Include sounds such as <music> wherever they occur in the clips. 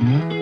Mm-hmm.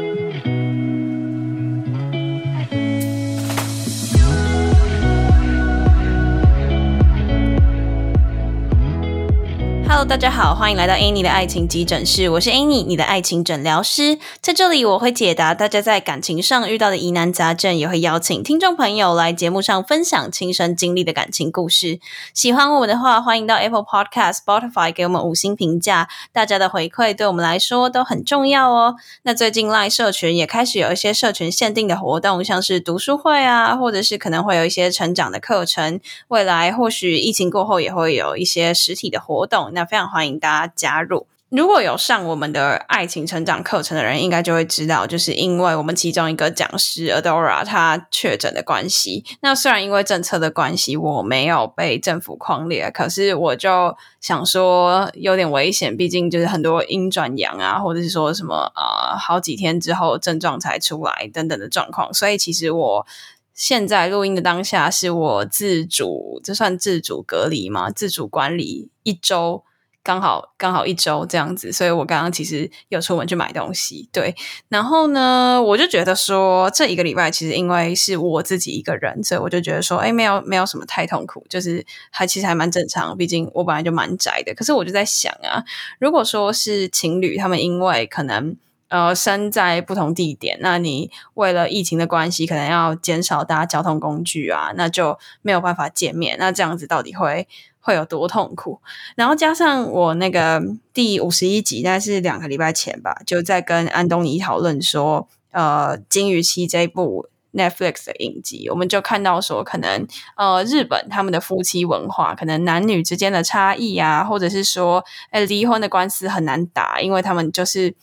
大家好，欢迎来到 Annie 的爱情急诊室，我是 Annie，你的爱情诊疗师。在这里，我会解答大家在感情上遇到的疑难杂症，也会邀请听众朋友来节目上分享亲身经历的感情故事。喜欢我们的话，欢迎到 Apple Podcast、Spotify 给我们五星评价，大家的回馈对我们来说都很重要哦。那最近 Line 社群也开始有一些社群限定的活动，像是读书会啊，或者是可能会有一些成长的课程。未来或许疫情过后也会有一些实体的活动。那非常欢迎大家加入。如果有上我们的爱情成长课程的人，应该就会知道，就是因为我们其中一个讲师 Adora 他确诊的关系。那虽然因为政策的关系，我没有被政府框列，可是我就想说有点危险，毕竟就是很多阴转阳啊，或者是说什么啊，好几天之后症状才出来等等的状况。所以其实我现在录音的当下，是我自主，这算自主隔离吗？自主管理一周。刚好刚好一周这样子，所以我刚刚其实有出门去买东西，对。然后呢，我就觉得说这一个礼拜其实因为是我自己一个人，所以我就觉得说，哎，没有没有什么太痛苦，就是还其实还蛮正常。毕竟我本来就蛮宅的。可是我就在想啊，如果说是情侣，他们因为可能呃身在不同地点，那你为了疫情的关系，可能要减少搭交通工具啊，那就没有办法见面。那这样子到底会？会有多痛苦？然后加上我那个第五十一集，大概是两个礼拜前吧，就在跟安东尼讨论说，呃，《金鱼期》这部 Netflix 的影集，我们就看到说，可能呃，日本他们的夫妻文化，可能男女之间的差异啊，或者是说，哎，离婚的官司很难打，因为他们就是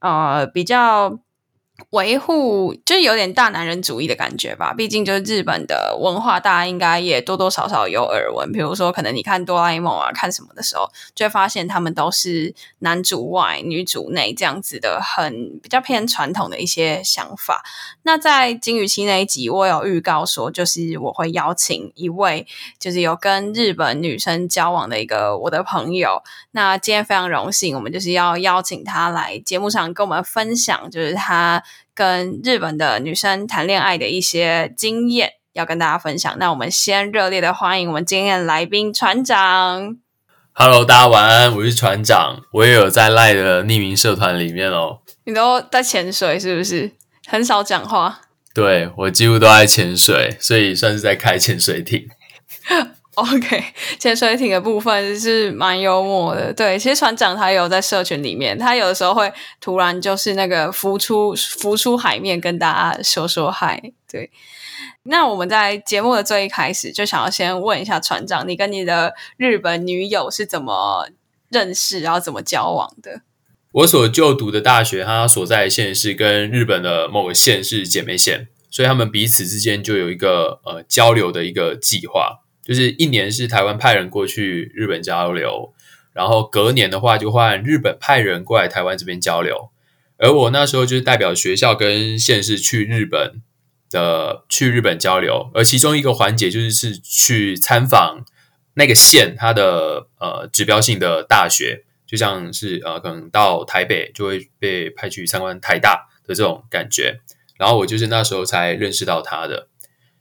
呃比较。维护就是有点大男人主义的感觉吧，毕竟就是日本的文化，大家应该也多多少少有耳闻。比如说，可能你看哆啦 A 梦啊，看什么的时候，就会发现他们都是男主外女主内这样子的，很比较偏传统的一些想法。那在金雨期那一集，我有预告说，就是我会邀请一位，就是有跟日本女生交往的一个我的朋友。那今天非常荣幸，我们就是要邀请他来节目上跟我们分享，就是他。跟日本的女生谈恋爱的一些经验要跟大家分享。那我们先热烈的欢迎我们今天的来宾船长。Hello，大家晚安，我是船长，我也有在赖的匿名社团里面哦。你都在潜水是不是？很少讲话。对我几乎都在潜水，所以算是在开潜水艇。<laughs> <laughs> OK，潜水艇的部分是蛮幽默的。对，其实船长他有在社群里面，他有的时候会突然就是那个浮出浮出海面，跟大家说说嗨。对，那我们在节目的最一开始就想要先问一下船长，你跟你的日本女友是怎么认识，然后怎么交往的？我所就读的大学，它所在的县是跟日本的某个县是姐妹县，所以他们彼此之间就有一个呃交流的一个计划。就是一年是台湾派人过去日本交流，然后隔年的话就换日本派人过来台湾这边交流。而我那时候就是代表学校跟县市去日本的去日本交流，而其中一个环节就是是去参访那个县它的呃指标性的大学，就像是呃可能到台北就会被派去参观台大的这种感觉。然后我就是那时候才认识到他的，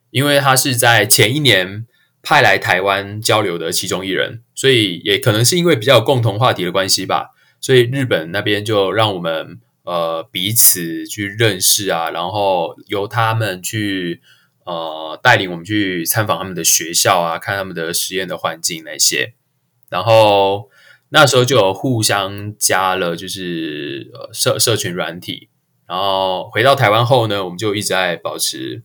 因为他是在前一年。派来台湾交流的其中一人，所以也可能是因为比较有共同话题的关系吧，所以日本那边就让我们呃彼此去认识啊，然后由他们去呃带领我们去参访他们的学校啊，看他们的实验的环境那些，然后那时候就有互相加了就是呃社社群软体，然后回到台湾后呢，我们就一直在保持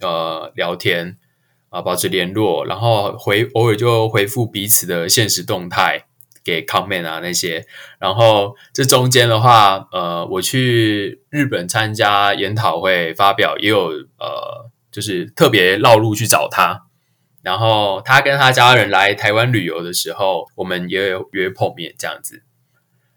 呃聊天。啊，保持联络，然后回偶尔就回复彼此的现实动态，给 comment 啊那些。然后这中间的话，呃，我去日本参加研讨会发表，也有呃，就是特别绕路去找他。然后他跟他家人来台湾旅游的时候，我们也有约碰面这样子。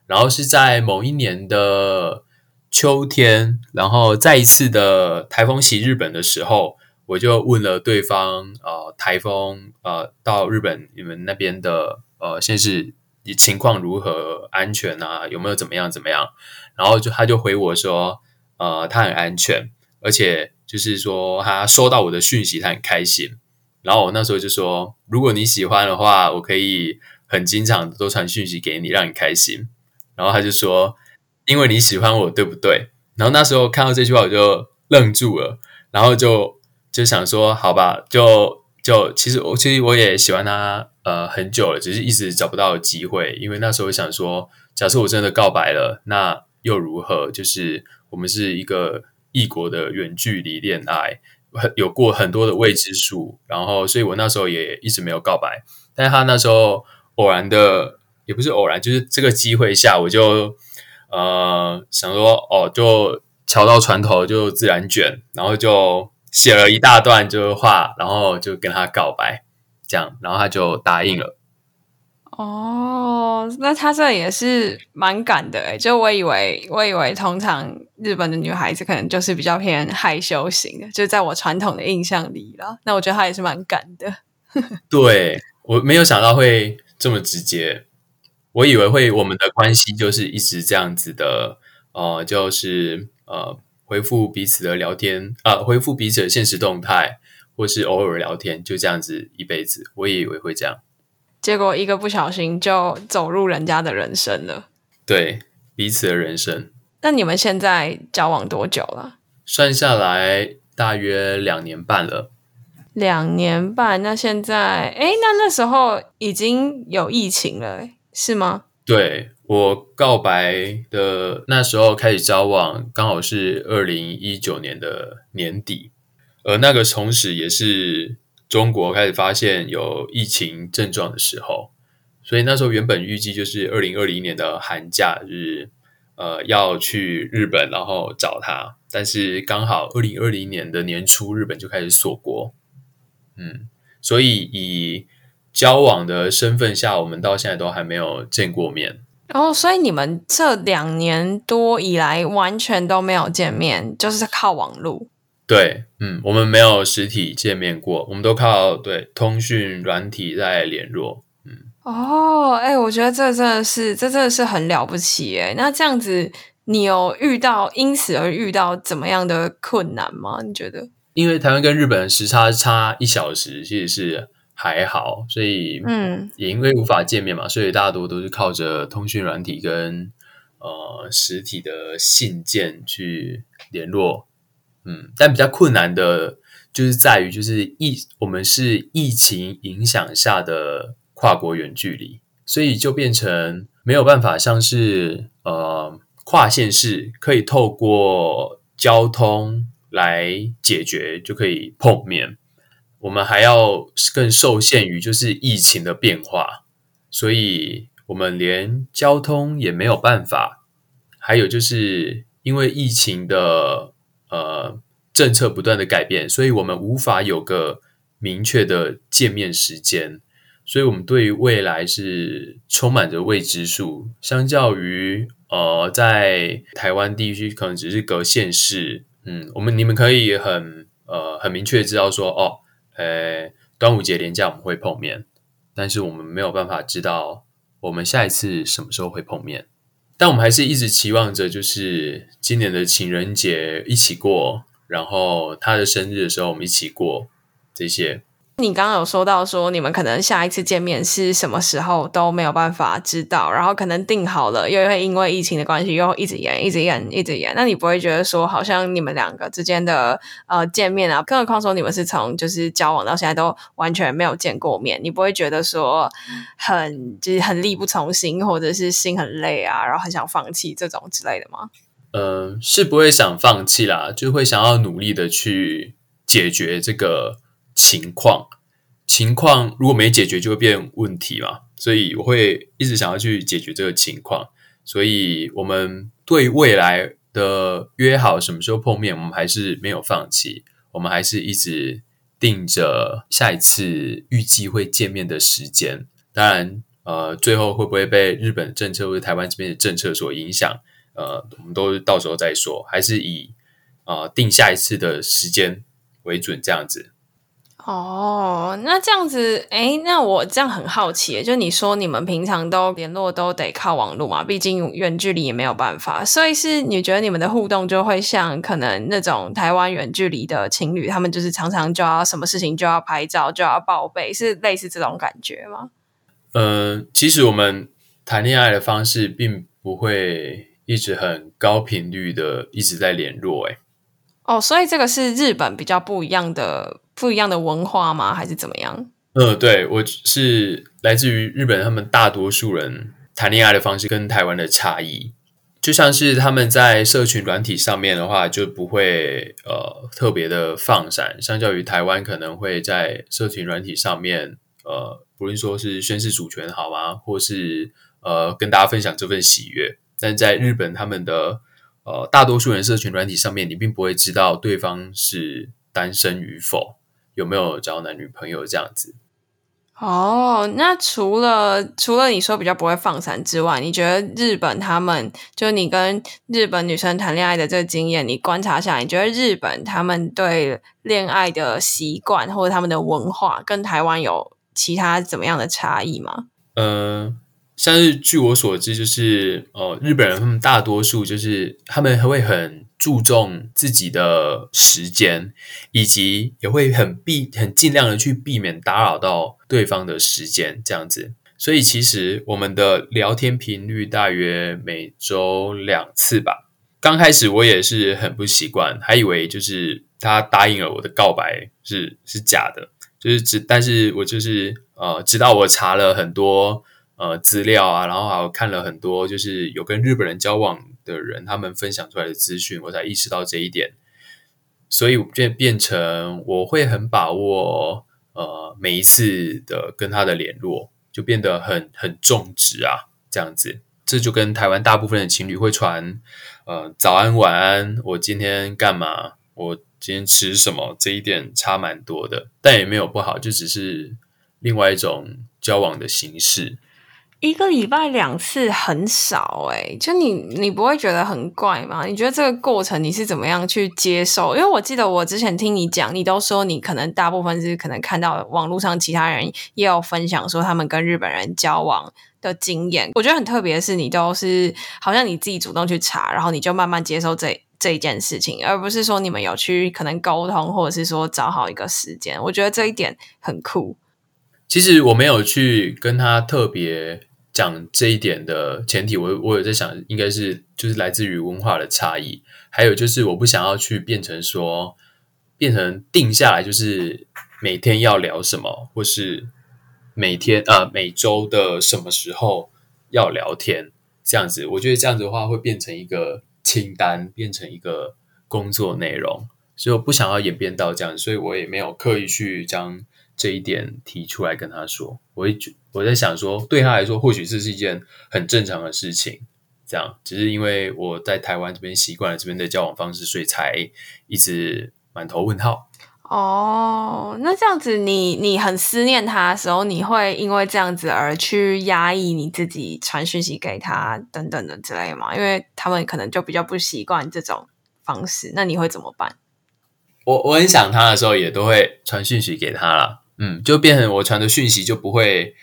然后是在某一年的秋天，然后再一次的台风袭日本的时候。我就问了对方，呃，台风，呃，到日本你们那边的，呃，现在是情况如何，安全啊，有没有怎么样怎么样？然后就他就回我说，呃，他很安全，而且就是说他收到我的讯息，他很开心。然后我那时候就说，如果你喜欢的话，我可以很经常都传讯息给你，让你开心。然后他就说，因为你喜欢我，对不对？然后那时候看到这句话，我就愣住了，然后就就想说，好吧，就就其实我其实我也喜欢他呃很久了，只是一直找不到机会。因为那时候想说，假设我真的告白了，那又如何？就是我们是一个异国的远距离恋爱。有过很多的未知数，然后，所以我那时候也一直没有告白。但是他那时候偶然的，也不是偶然，就是这个机会下，我就呃想说，哦，就桥到船头就自然卷，然后就写了一大段就是话，然后就跟他告白，这样，然后他就答应了。哦，那他这也是蛮敢的诶就我以为，我以为通常日本的女孩子可能就是比较偏害羞型的，就在我传统的印象里了。那我觉得他也是蛮敢的。<laughs> 对我没有想到会这么直接，我以为会我们的关系就是一直这样子的，呃，就是呃回复彼此的聊天，呃回复彼此的现实动态，或是偶尔聊天，就这样子一辈子。我也以为会这样。结果一个不小心就走入人家的人生了，对彼此的人生。那你们现在交往多久了？算下来大约两年半了。两年半，那现在，哎，那那时候已经有疫情了，是吗？对我告白的那时候开始交往，刚好是二零一九年的年底，而那个同时也是。中国开始发现有疫情症状的时候，所以那时候原本预计就是二零二零年的寒假日，呃，要去日本，然后找他。但是刚好二零二零年的年初，日本就开始锁国，嗯，所以以交往的身份下，我们到现在都还没有见过面。哦，所以你们这两年多以来完全都没有见面，就是靠网络。对，嗯，我们没有实体见面过，我们都靠对通讯软体在联络。嗯，哦，哎，我觉得这真的是，这真的是很了不起哎。那这样子，你有遇到因此而遇到怎么样的困难吗？你觉得？因为台湾跟日本时差差一小时，其实是还好，所以嗯，也因为无法见面嘛，所以大多都是靠着通讯软体跟呃实体的信件去联络。嗯，但比较困难的，就是在于，就是疫，我们是疫情影响下的跨国远距离，所以就变成没有办法，像是呃跨县市可以透过交通来解决，就可以碰面。我们还要更受限于就是疫情的变化，所以我们连交通也没有办法。还有就是因为疫情的。呃，政策不断的改变，所以我们无法有个明确的见面时间，所以我们对于未来是充满着未知数。相较于呃，在台湾地区可能只是隔县市，嗯，我们你们可以很呃很明确知道说，哦，呃，端午节连假我们会碰面，但是我们没有办法知道我们下一次什么时候会碰面。但我们还是一直期望着，就是今年的情人节一起过，然后他的生日的时候我们一起过这些。你刚刚有说到说，你们可能下一次见面是什么时候都没有办法知道，然后可能定好了，又会因为疫情的关系又一直延、一直延、一直延。那你不会觉得说，好像你们两个之间的呃见面啊，更何况说你们是从就是交往到现在都完全没有见过面，你不会觉得说很就是很力不从心，或者是心很累啊，然后很想放弃这种之类的吗？嗯，是不会想放弃啦，就会想要努力的去解决这个。情况情况如果没解决，就会变问题嘛。所以我会一直想要去解决这个情况。所以我们对未来的约好什么时候碰面，我们还是没有放弃。我们还是一直定着下一次预计会见面的时间。当然，呃，最后会不会被日本政策或者台湾这边的政策所影响？呃，我们都到时候再说。还是以呃定下一次的时间为准，这样子。哦，那这样子，哎，那我这样很好奇，就你说你们平常都联络都得靠网络嘛，毕竟远距离也没有办法，所以是你觉得你们的互动就会像可能那种台湾远距离的情侣，他们就是常常就要什么事情就要拍照就要报备，是类似这种感觉吗？呃，其实我们谈恋爱的方式并不会一直很高频率的一直在联络，哎，哦，所以这个是日本比较不一样的。不一样的文化吗？还是怎么样？嗯，对我是来自于日本，他们大多数人谈恋爱的方式跟台湾的差异，就像是他们在社群软体上面的话，就不会呃特别的放闪，相较于台湾可能会在社群软体上面，呃，不论说是宣示主权好吗，或是呃跟大家分享这份喜悦，但在日本他们的呃大多数人社群软体上面，你并不会知道对方是单身与否。有没有交男女朋友这样子？哦，那除了除了你说比较不会放闪之外，你觉得日本他们就你跟日本女生谈恋爱的这个经验，你观察下来，你觉得日本他们对恋爱的习惯或者他们的文化跟台湾有其他怎么样的差异吗？嗯。像是据我所知，就是呃，日本人他们大多数就是他们会很注重自己的时间，以及也会很避很尽量的去避免打扰到对方的时间这样子。所以其实我们的聊天频率大约每周两次吧。刚开始我也是很不习惯，还以为就是他答应了我的告白是是假的，就是只但是我就是呃，直到我查了很多。呃，资料啊，然后还有看了很多，就是有跟日本人交往的人，他们分享出来的资讯，我才意识到这一点。所以变变成我会很把握，呃，每一次的跟他的联络，就变得很很重质啊，这样子。这就跟台湾大部分的情侣会传，呃，早安晚安，我今天干嘛，我今天吃什么，这一点差蛮多的，但也没有不好，就只是另外一种交往的形式。一个礼拜两次很少哎，就你你不会觉得很怪吗？你觉得这个过程你是怎么样去接受？因为我记得我之前听你讲，你都说你可能大部分是可能看到网络上其他人也有分享说他们跟日本人交往的经验。我觉得很特别的是，你都是好像你自己主动去查，然后你就慢慢接受这这一件事情，而不是说你们有去可能沟通，或者是说找好一个时间。我觉得这一点很酷。其实我没有去跟他特别。讲这一点的前提，我我有在想，应该是就是来自于文化的差异，还有就是我不想要去变成说，变成定下来就是每天要聊什么，或是每天啊每周的什么时候要聊天这样子。我觉得这样子的话会变成一个清单，变成一个工作内容，所以我不想要演变到这样，所以我也没有刻意去将。这一点提出来跟他说，我会觉我在想说，对他来说或许这是一件很正常的事情，这样只是因为我在台湾这边习惯了这边的交往方式，所以才一直满头问号。哦，那这样子，你你很思念他的时候，你会因为这样子而去压抑你自己传讯息给他等等的之类吗？因为他们可能就比较不习惯这种方式，那你会怎么办？我我很想他的时候，也都会传讯息给他了。嗯，就变成我传的讯息就不会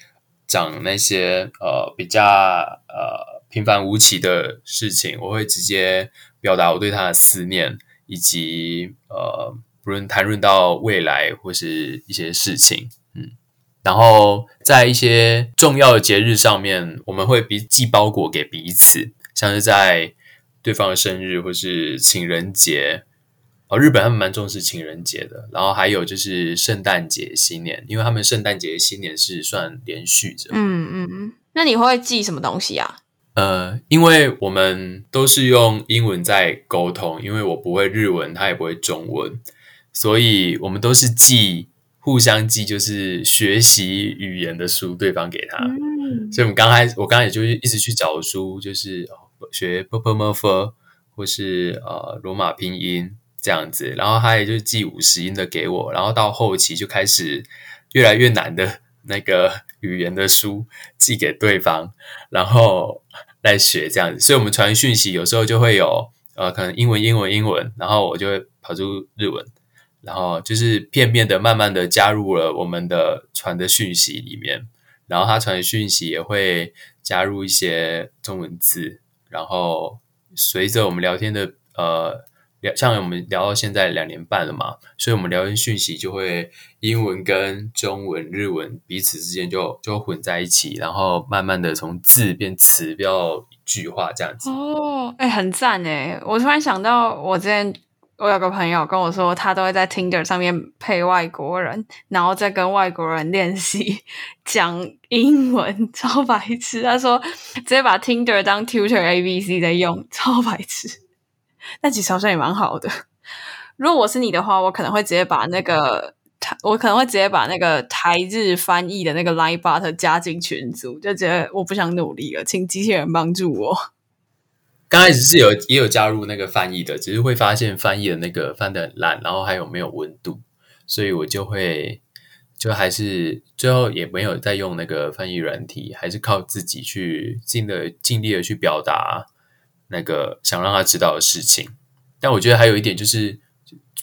讲那些呃比较呃平凡无奇的事情，我会直接表达我对他的思念，以及呃不论谈论到未来或是一些事情，嗯，然后在一些重要的节日上面，我们会比寄包裹给彼此，像是在对方的生日或是情人节。哦，日本他们蛮重视情人节的，然后还有就是圣诞节、新年，因为他们圣诞节、新年是算连续着。嗯嗯嗯，那你会寄什么东西啊？呃，因为我们都是用英文在沟通，因为我不会日文，他也不会中文，所以我们都是寄互相寄，就是学习语言的书，对方给他。所以，我们刚开始，我刚才也就是一直去找书，就是学 p p m f 或是呃罗马拼音。这样子，然后他也就寄五十音的给我，然后到后期就开始越来越难的那个语言的书寄给对方，然后来学这样子。所以，我们传讯息有时候就会有呃，可能英文、英文、英文，然后我就会跑出日文然后就是片面的、慢慢的加入了我们的传的讯息里面，然后他传的讯息也会加入一些中文字，然后随着我们聊天的呃。聊像我们聊到现在两年半了嘛，所以我们聊天讯息就会英文跟中文、日文彼此之间就就混在一起，然后慢慢的从字变词，变到句话这样子。哦，哎，很赞哎！我突然想到，我之前我有个朋友跟我说，他都会在 Tinder 上面配外国人，然后再跟外国人练习 <laughs> 讲英文，超白痴。他说直接把 Tinder 当 Tutor A B C 在用，超白痴。那其实好像也蛮好的。如果我是你的话，我可能会直接把那个台，我可能会直接把那个台日翻译的那个 Line Bot 加进群组，就觉得我不想努力了，请机器人帮助我。刚开始是有也有加入那个翻译的，只是会发现翻译的那个翻的很烂，然后还有没有温度，所以我就会就还是最后也没有再用那个翻译软体，还是靠自己去尽的尽力的去表达。那个想让他知道的事情，但我觉得还有一点就是，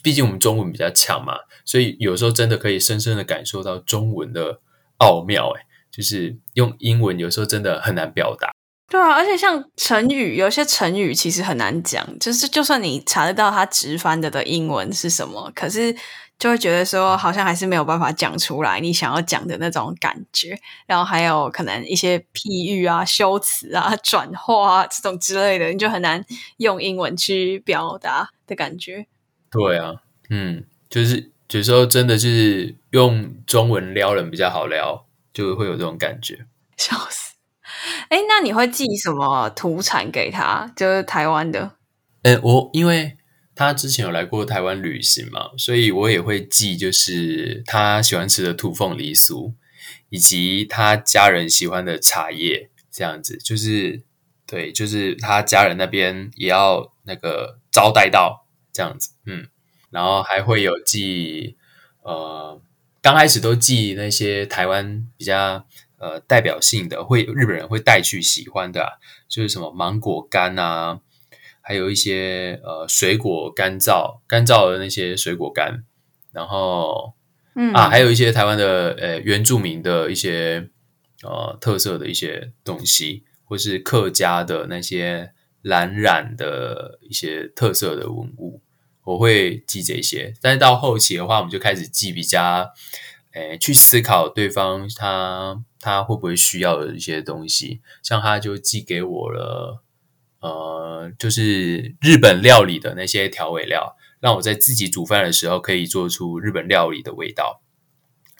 毕竟我们中文比较强嘛，所以有时候真的可以深深的感受到中文的奥妙。哎，就是用英文有时候真的很难表达。对啊，而且像成语，有些成语其实很难讲，就是就算你查得到它直翻的的英文是什么，可是。就会觉得说，好像还是没有办法讲出来你想要讲的那种感觉，然后还有可能一些譬喻啊、修辞啊、<laughs> 转化啊这种之类的，你就很难用英文去表达的感觉。对啊，嗯，就是有时候真的是用中文撩人比较好撩，就会有这种感觉。<laughs> 笑死！哎，那你会寄什么土产给他？就是台湾的？哎，我因为。他之前有来过台湾旅行嘛，所以我也会寄，就是他喜欢吃的土凤梨酥，以及他家人喜欢的茶叶，这样子，就是对，就是他家人那边也要那个招待到这样子，嗯，然后还会有寄，呃，刚开始都寄那些台湾比较呃代表性的，会日本人会带去喜欢的，就是什么芒果干啊。还有一些呃水果干燥干燥的那些水果干，然后嗯啊，还有一些台湾的呃原住民的一些呃特色的一些东西，或是客家的那些蓝染的一些特色的文物，我会记这些。但是到后期的话，我们就开始记比较诶去思考对方他他会不会需要的一些东西，像他就寄给我了。呃，就是日本料理的那些调味料，让我在自己煮饭的时候可以做出日本料理的味道。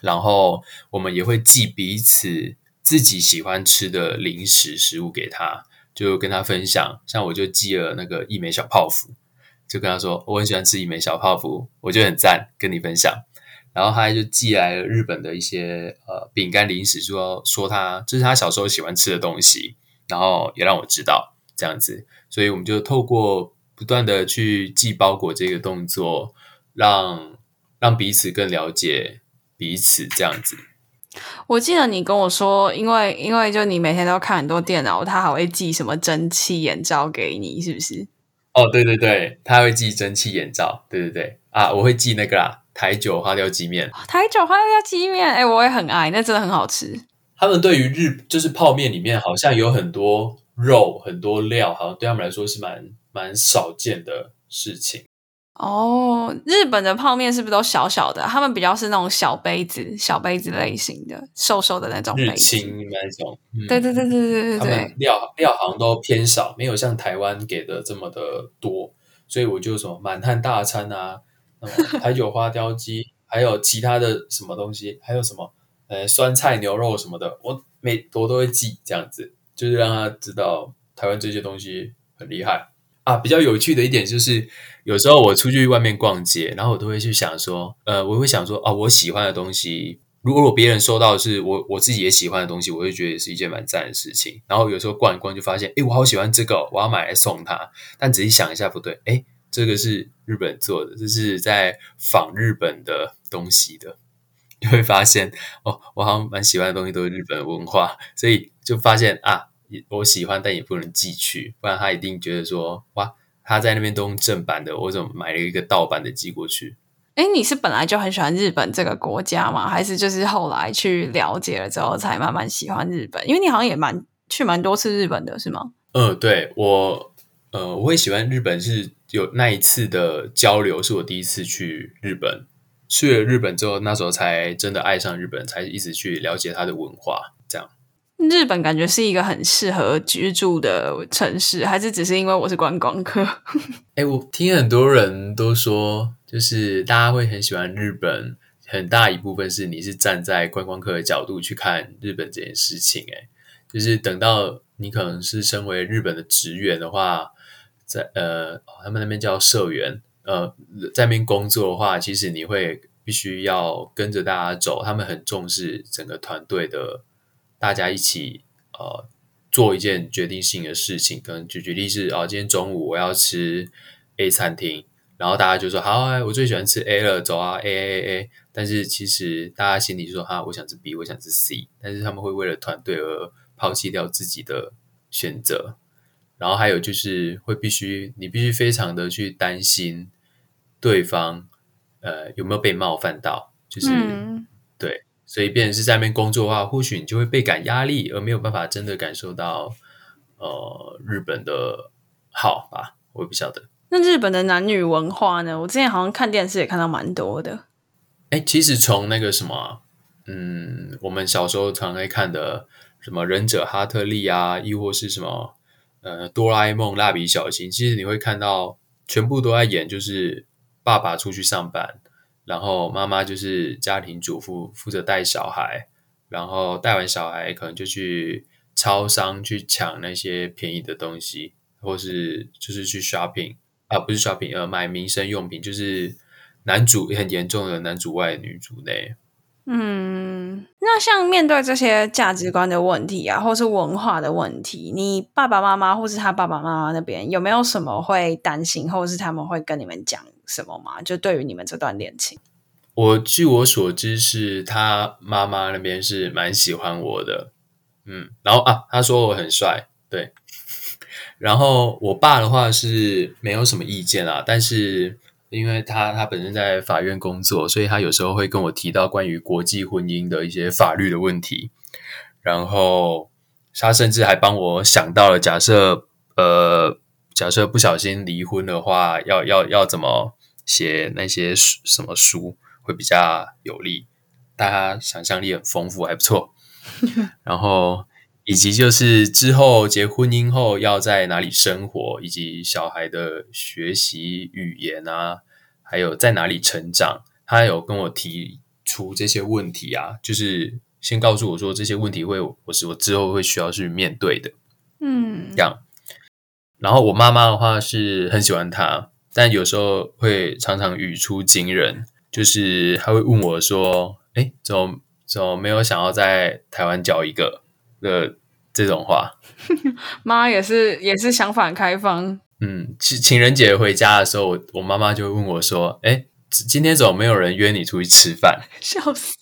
然后我们也会寄彼此自己喜欢吃的零食食物给他，就跟他分享。像我就寄了那个一枚小泡芙，就跟他说我很喜欢吃一枚小泡芙，我就很赞，跟你分享。然后他就寄来了日本的一些呃饼干零食，说说他这是他小时候喜欢吃的东西，然后也让我知道。这样子，所以我们就透过不断的去寄包裹这个动作，让让彼此更了解彼此。这样子，我记得你跟我说，因为因为就你每天都看很多电脑，他还会寄什么蒸汽眼罩给你，是不是？哦，对对对，他会寄蒸汽眼罩，对对对啊，我会寄那个啦，台酒花雕鸡面，台酒花雕鸡面，哎，我也很爱，那真的很好吃。他们对于日就是泡面里面好像有很多。肉很多料，好像对他们来说是蛮蛮少见的事情。哦，日本的泡面是不是都小小的？他们比较是那种小杯子、小杯子类型的，瘦瘦的那种。日清那种。对对对对对对对。他们料料好像都偏少，没有像台湾给的这么的多，所以我就什么满汉大餐啊，台酒花雕鸡，还有其他的什么东西，还有什么呃酸菜牛肉什么的，我每我都会记这样子。就是让他知道台湾这些东西很厉害啊！比较有趣的一点就是，有时候我出去外面逛街，然后我都会去想说，呃，我会想说，哦，我喜欢的东西，如果别人收到的是我我自己也喜欢的东西，我会觉得是一件蛮赞的事情。然后有时候逛一逛就发现，哎，我好喜欢这个，我要买来送他。但仔细想一下，不对，哎，这个是日本做的，这是在仿日本的东西的，<laughs> 你会发现，哦，我好像蛮喜欢的东西都是日本文化，所以。就发现啊，我喜欢，但也不能寄去，不然他一定觉得说，哇，他在那边都用正版的，我怎么买了一个盗版的寄过去？哎，你是本来就很喜欢日本这个国家吗？还是就是后来去了解了之后才慢慢喜欢日本？因为你好像也蛮去蛮多次日本的，是吗？嗯，对我，呃，我会喜欢日本是有那一次的交流，是我第一次去日本。去了日本之后，那时候才真的爱上日本，才一直去了解它的文化。这样，日本感觉是一个很适合居住的城市，还是只是因为我是观光客？<laughs> 哎，我听很多人都说。就是大家会很喜欢日本，很大一部分是你是站在观光客的角度去看日本这件事情。诶，就是等到你可能是身为日本的职员的话，在呃，他们那边叫社员，呃，在那边工作的话，其实你会必须要跟着大家走。他们很重视整个团队的，大家一起呃做一件决定性的事情。可能举举例是，哦，今天中午我要吃 A 餐厅。然后大家就说：“好，我最喜欢吃 A 了，走啊，A A A A。”但是其实大家心里就说：“哈，我想吃 B，我想吃 C。”但是他们会为了团队而抛弃掉自己的选择。然后还有就是会必须你必须非常的去担心对方呃有没有被冒犯到，就是对，所以变成是在那边工作的话，或许你就会倍感压力，而没有办法真的感受到呃日本的好吧？我也不晓得。那日本的男女文化呢？我之前好像看电视也看到蛮多的。哎，其实从那个什么，嗯，我们小时候常会看的什么忍者哈特利啊，亦或是什么呃哆啦 A 梦、蜡笔小新，其实你会看到全部都在演，就是爸爸出去上班，然后妈妈就是家庭主妇，负责带小孩，然后带完小孩可能就去超商去抢那些便宜的东西，或是就是去 shopping。啊，不是 shopping，呃，买民生用品，就是男主很严重的男主外女主内。嗯，那像面对这些价值观的问题啊，或是文化的问题，你爸爸妈妈或是他爸爸妈妈那边有没有什么会担心，或是他们会跟你们讲什么吗？就对于你们这段恋情，我据我所知是他妈妈那边是蛮喜欢我的，嗯，然后啊，他说我很帅，对。然后我爸的话是没有什么意见啊，但是因为他他本身在法院工作，所以他有时候会跟我提到关于国际婚姻的一些法律的问题。然后他甚至还帮我想到了，假设呃，假设不小心离婚的话，要要要怎么写那些什么书会比较有利？大家想象力很丰富，还不错。<laughs> 然后。以及就是之后结婚姻后要在哪里生活，以及小孩的学习语言啊，还有在哪里成长，他有跟我提出这些问题啊，就是先告诉我说这些问题会我是我之后会需要去面对的，嗯，这样。然后我妈妈的话是很喜欢他，但有时候会常常语出惊人，就是他会问我说：“哎，怎么怎么没有想要在台湾交一个？”的这种话，<laughs> 妈也是也是想法开放。嗯，情情人节回家的时候，我我妈妈就会问我说：“哎，今天怎么没有人约你出去吃饭？” <laughs> 笑死。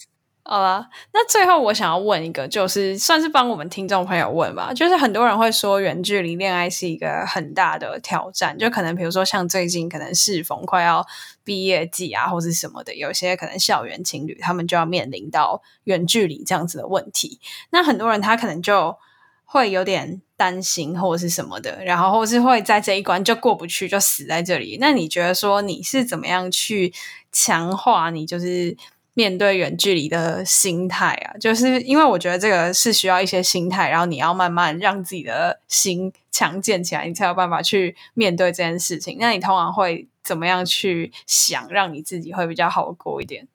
好了，那最后我想要问一个，就是算是帮我们听众朋友问吧。就是很多人会说，远距离恋爱是一个很大的挑战。就可能比如说，像最近可能适逢快要毕业季啊，或是什么的，有些可能校园情侣他们就要面临到远距离这样子的问题。那很多人他可能就会有点担心，或者是什么的，然后或是会在这一关就过不去，就死在这里。那你觉得说你是怎么样去强化你就是？面对远距离的心态啊，就是因为我觉得这个是需要一些心态，然后你要慢慢让自己的心强健起来，你才有办法去面对这件事情。那你通常会怎么样去想，让你自己会比较好过一点？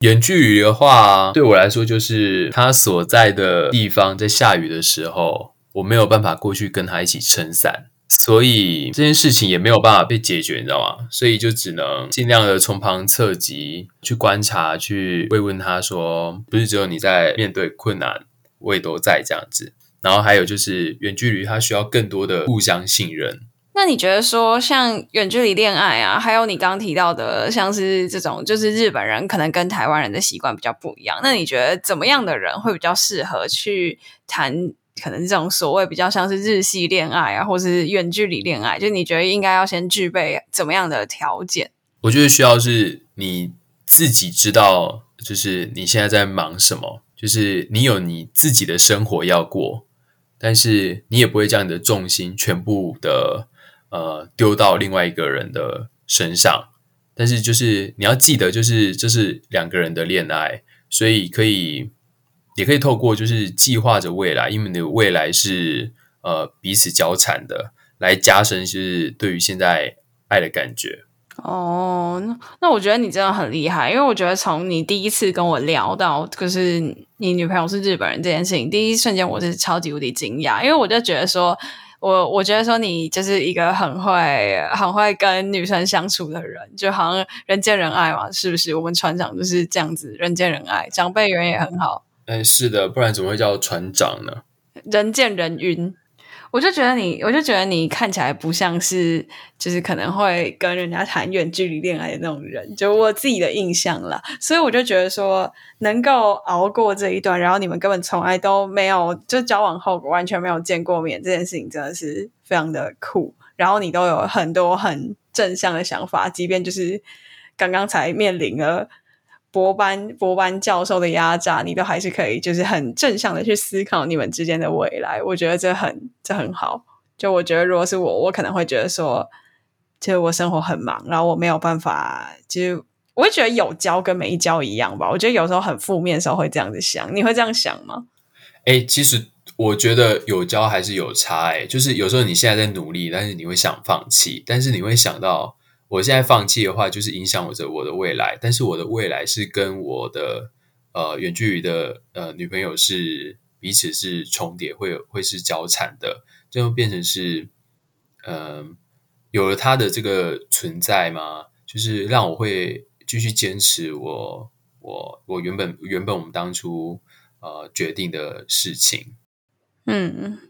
远距离的话，对我来说就是他所在的地方在下雨的时候，我没有办法过去跟他一起撑伞。所以这件事情也没有办法被解决，你知道吗？所以就只能尽量的从旁侧击，去观察，去慰问他说，不是只有你在面对困难，我也都在这样子。然后还有就是远距离，他需要更多的互相信任。那你觉得说，像远距离恋爱啊，还有你刚刚提到的，像是这种，就是日本人可能跟台湾人的习惯比较不一样。那你觉得怎么样的人会比较适合去谈？可能这种所谓比较像是日系恋爱啊，或是远距离恋爱，就你觉得应该要先具备怎么样的条件？我觉得需要是你自己知道，就是你现在在忙什么，就是你有你自己的生活要过，但是你也不会将你的重心全部的呃丢到另外一个人的身上。但是就是你要记得，就是这是两个人的恋爱，所以可以也可以透过就是计划着未来，因为你的未来是呃彼此交缠的，来加深就是对于现在爱的感觉。哦，那那我觉得你真的很厉害，因为我觉得从你第一次跟我聊到，就是你女朋友是日本人这件事情，第一瞬间我是超级无敌惊讶，因为我就觉得说，我我觉得说你就是一个很会很会跟女生相处的人，就好像人见人爱嘛，是不是？我们船长就是这样子，人见人爱，长辈缘也很好。哎，是的，不然怎么会叫船长呢？人见人晕。我就觉得你，我就觉得你看起来不像是，就是可能会跟人家谈远距离恋爱的那种人，就我自己的印象啦。所以我就觉得说，能够熬过这一段，然后你们根本从来都没有就交往后完全没有见过面，这件事情真的是非常的酷。然后你都有很多很正向的想法，即便就是刚刚才面临了。博班博班教授的压榨，你都还是可以，就是很正向的去思考你们之间的未来。我觉得这很这很好。就我觉得，如果是我，我可能会觉得说，其实我生活很忙，然后我没有办法。其实我会觉得有交跟没交一样吧。我觉得有时候很负面的时候会这样子想，你会这样想吗？哎，其实我觉得有交还是有差。哎，就是有时候你现在在努力，但是你会想放弃，但是你会想到。我现在放弃的话，就是影响我着我的未来。但是我的未来是跟我的呃远距离的呃女朋友是彼此是重叠，会会是交缠的，最后变成是嗯有了他的这个存在嘛，就是让我会继续坚持我我我原本原本我们当初呃决定的事情，嗯。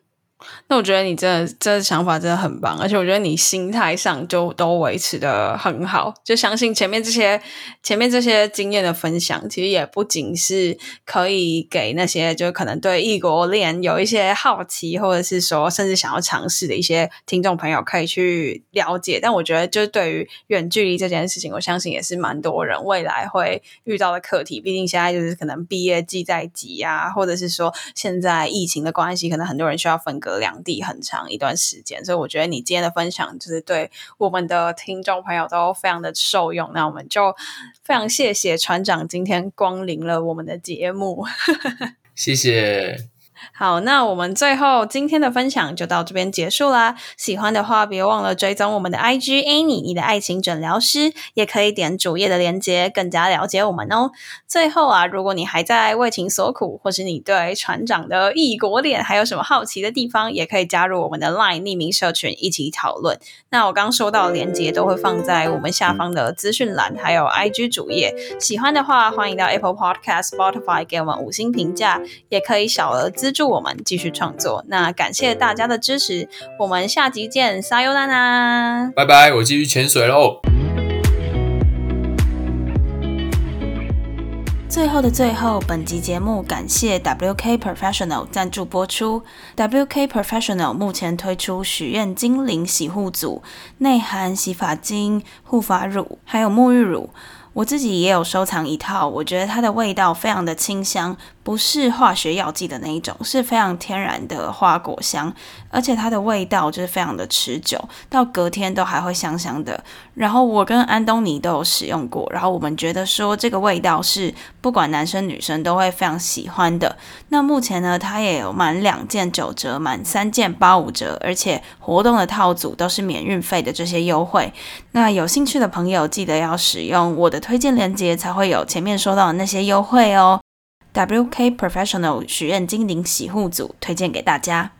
那我觉得你这这想法真的很棒，而且我觉得你心态上就都维持的很好。就相信前面这些前面这些经验的分享，其实也不仅是可以给那些就可能对异国恋有一些好奇，或者是说甚至想要尝试的一些听众朋友可以去了解。但我觉得，就对于远距离这件事情，我相信也是蛮多人未来会遇到的课题。毕竟现在就是可能毕业季在即啊，或者是说现在疫情的关系，可能很多人需要分隔两地很长一段时间，所以我觉得你今天的分享就是对我们的听众朋友都非常的受用。那我们就非常谢谢船长今天光临了我们的节目，<laughs> 谢谢。好，那我们最后今天的分享就到这边结束啦。喜欢的话，别忘了追踪我们的 IG Annie，你的爱情诊疗师，也可以点主页的链接，更加了解我们哦。最后啊，如果你还在为情所苦，或是你对船长的异国恋还有什么好奇的地方，也可以加入我们的 Line 匿名社群一起讨论。那我刚收到的链接都会放在我们下方的资讯栏，还有 IG 主页。喜欢的话，欢迎到 Apple Podcast、Spotify 给我们五星评价，也可以小额资资助我们继续创作。那感谢大家的支持，我们下集见，撒尤娜娜，拜拜，我继续潜水喽。最后的最后，本集节目感谢 WK Professional 赞助播出。WK Professional 目前推出许愿精灵洗护组，内含洗发精、护发乳，还有沐浴乳。我自己也有收藏一套，我觉得它的味道非常的清香。不是化学药剂的那一种，是非常天然的花果香，而且它的味道就是非常的持久，到隔天都还会香香的。然后我跟安东尼都有使用过，然后我们觉得说这个味道是不管男生女生都会非常喜欢的。那目前呢，它也有满两件九折，满三件八五折，而且活动的套组都是免运费的这些优惠。那有兴趣的朋友记得要使用我的推荐链接，才会有前面说到的那些优惠哦。WK Professional 许愿精灵洗护组推荐给大家。